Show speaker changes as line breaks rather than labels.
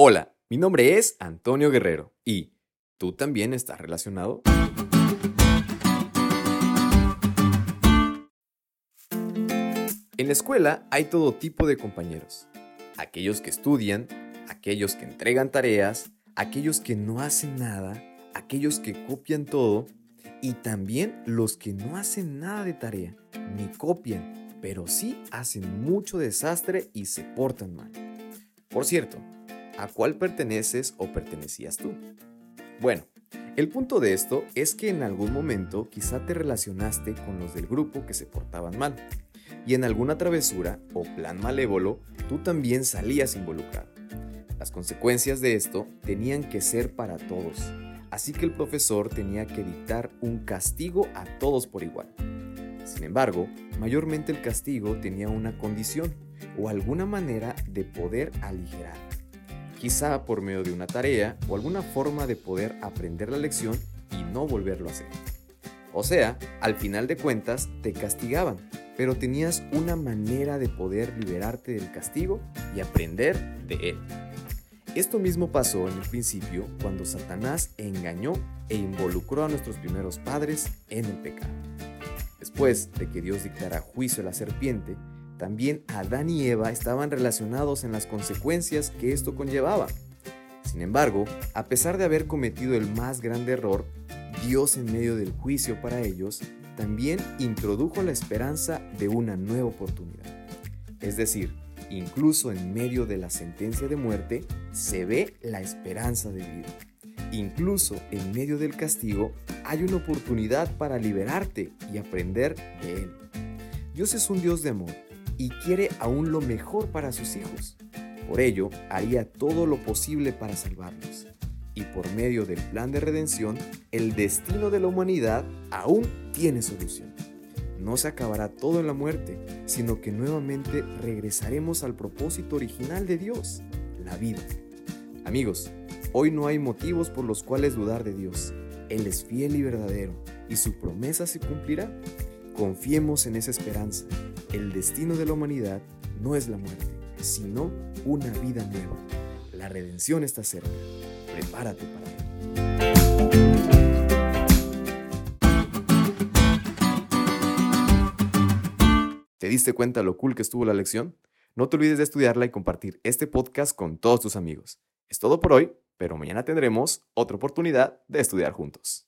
Hola, mi nombre es Antonio Guerrero y ¿tú también estás relacionado? En la escuela hay todo tipo de compañeros. Aquellos que estudian, aquellos que entregan tareas, aquellos que no hacen nada, aquellos que copian todo y también los que no hacen nada de tarea, ni copian, pero sí hacen mucho desastre y se portan mal. Por cierto, ¿A cuál perteneces o pertenecías tú? Bueno, el punto de esto es que en algún momento quizá te relacionaste con los del grupo que se portaban mal. Y en alguna travesura o plan malévolo, tú también salías involucrado. Las consecuencias de esto tenían que ser para todos, así que el profesor tenía que dictar un castigo a todos por igual. Sin embargo, mayormente el castigo tenía una condición o alguna manera de poder aligerar quizá por medio de una tarea o alguna forma de poder aprender la lección y no volverlo a hacer. O sea, al final de cuentas te castigaban, pero tenías una manera de poder liberarte del castigo y aprender de él. Esto mismo pasó en el principio cuando Satanás engañó e involucró a nuestros primeros padres en el pecado. Después de que Dios dictara juicio a la serpiente, también Adán y Eva estaban relacionados en las consecuencias que esto conllevaba. Sin embargo, a pesar de haber cometido el más grande error, Dios en medio del juicio para ellos también introdujo la esperanza de una nueva oportunidad. Es decir, incluso en medio de la sentencia de muerte se ve la esperanza de vida. Incluso en medio del castigo hay una oportunidad para liberarte y aprender de él. Dios es un Dios de amor y quiere aún lo mejor para sus hijos. Por ello, haría todo lo posible para salvarlos. Y por medio del plan de redención, el destino de la humanidad aún tiene solución. No se acabará todo en la muerte, sino que nuevamente regresaremos al propósito original de Dios, la vida. Amigos, hoy no hay motivos por los cuales dudar de Dios. Él es fiel y verdadero, y su promesa se cumplirá. Confiemos en esa esperanza el destino de la humanidad no es la muerte, sino una vida nueva. La redención está cerca. Prepárate para él. ¿Te diste cuenta lo cool que estuvo la lección? No te olvides de estudiarla y compartir este podcast con todos tus amigos. Es todo por hoy, pero mañana tendremos otra oportunidad de estudiar juntos.